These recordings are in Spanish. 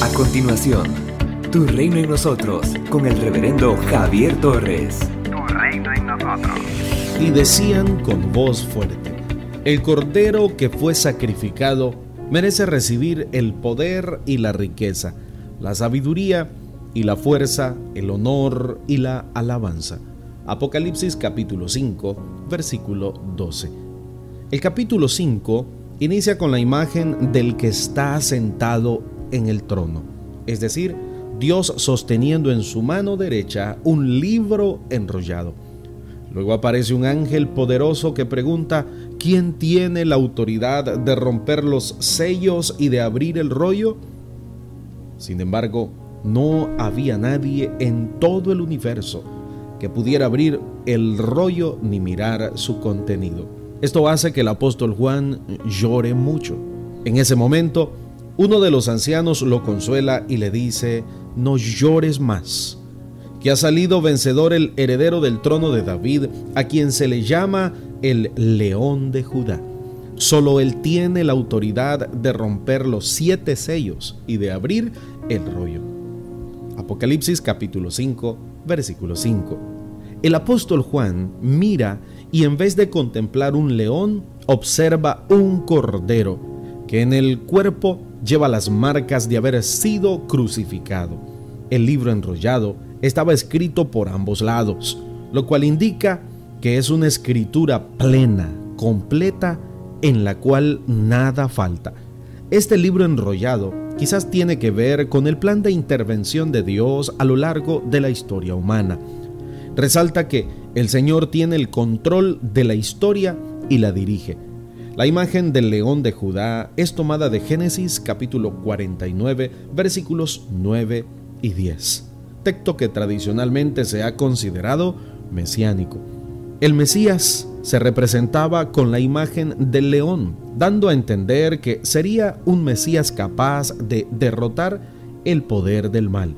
A continuación, Tu Reino en Nosotros con el reverendo Javier Torres. Tu reino en nosotros. Y decían con voz fuerte, el cordero que fue sacrificado merece recibir el poder y la riqueza, la sabiduría y la fuerza, el honor y la alabanza. Apocalipsis capítulo 5, versículo 12. El capítulo 5 inicia con la imagen del que está sentado en el trono, es decir, Dios sosteniendo en su mano derecha un libro enrollado. Luego aparece un ángel poderoso que pregunta, ¿quién tiene la autoridad de romper los sellos y de abrir el rollo? Sin embargo, no había nadie en todo el universo que pudiera abrir el rollo ni mirar su contenido. Esto hace que el apóstol Juan llore mucho. En ese momento, uno de los ancianos lo consuela y le dice, no llores más, que ha salido vencedor el heredero del trono de David, a quien se le llama el león de Judá. Solo él tiene la autoridad de romper los siete sellos y de abrir el rollo. Apocalipsis capítulo 5, versículo 5. El apóstol Juan mira y en vez de contemplar un león, observa un cordero que en el cuerpo lleva las marcas de haber sido crucificado. El libro enrollado estaba escrito por ambos lados, lo cual indica que es una escritura plena, completa, en la cual nada falta. Este libro enrollado quizás tiene que ver con el plan de intervención de Dios a lo largo de la historia humana. Resalta que el Señor tiene el control de la historia y la dirige. La imagen del león de Judá es tomada de Génesis capítulo 49 versículos 9 y 10, texto que tradicionalmente se ha considerado mesiánico. El Mesías se representaba con la imagen del león, dando a entender que sería un Mesías capaz de derrotar el poder del mal.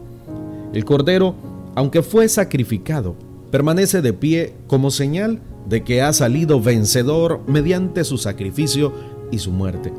El Cordero, aunque fue sacrificado, permanece de pie como señal de que ha salido vencedor mediante su sacrificio y su muerte.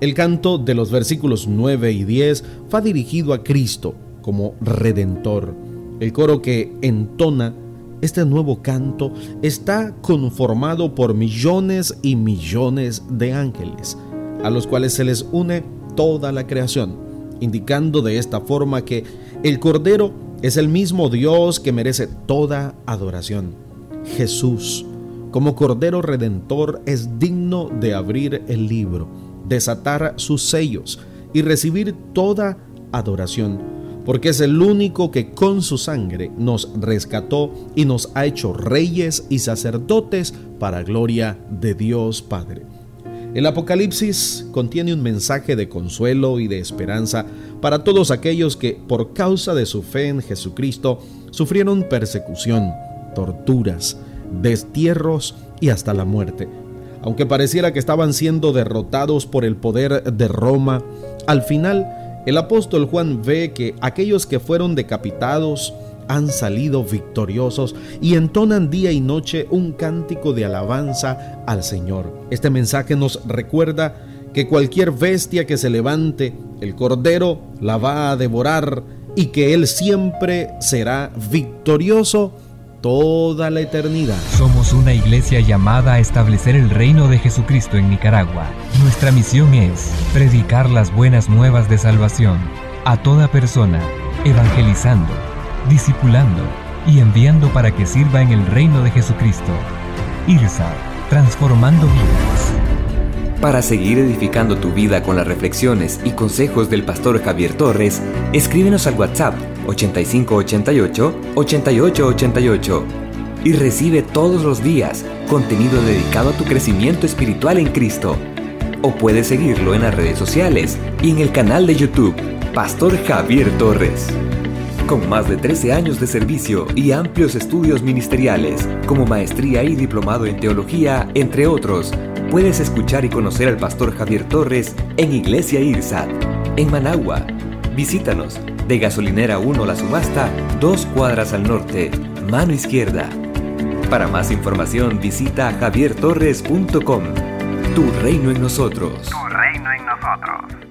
El canto de los versículos 9 y 10 va dirigido a Cristo como redentor. El coro que entona este nuevo canto está conformado por millones y millones de ángeles, a los cuales se les une toda la creación, indicando de esta forma que el Cordero es el mismo Dios que merece toda adoración. Jesús, como Cordero Redentor, es digno de abrir el libro, desatar sus sellos y recibir toda adoración, porque es el único que con su sangre nos rescató y nos ha hecho reyes y sacerdotes para gloria de Dios Padre. El Apocalipsis contiene un mensaje de consuelo y de esperanza para todos aquellos que, por causa de su fe en Jesucristo, sufrieron persecución, torturas, destierros y hasta la muerte. Aunque pareciera que estaban siendo derrotados por el poder de Roma, al final el apóstol Juan ve que aquellos que fueron decapitados, han salido victoriosos y entonan día y noche un cántico de alabanza al Señor. Este mensaje nos recuerda que cualquier bestia que se levante, el Cordero la va a devorar y que Él siempre será victorioso toda la eternidad. Somos una iglesia llamada a establecer el reino de Jesucristo en Nicaragua. Nuestra misión es predicar las buenas nuevas de salvación a toda persona, evangelizando discipulando y enviando para que sirva en el reino de Jesucristo. IRSA, transformando vidas. Para seguir edificando tu vida con las reflexiones y consejos del pastor Javier Torres, escríbenos al WhatsApp 8588 8888 y recibe todos los días contenido dedicado a tu crecimiento espiritual en Cristo. O puedes seguirlo en las redes sociales y en el canal de YouTube, Pastor Javier Torres. Con más de 13 años de servicio y amplios estudios ministeriales, como maestría y diplomado en teología, entre otros, puedes escuchar y conocer al pastor Javier Torres en Iglesia IRSAT, en Managua. Visítanos de Gasolinera 1 La Subasta, dos cuadras al norte, mano izquierda. Para más información visita javiertorres.com. Tu reino en nosotros. Tu reino en nosotros.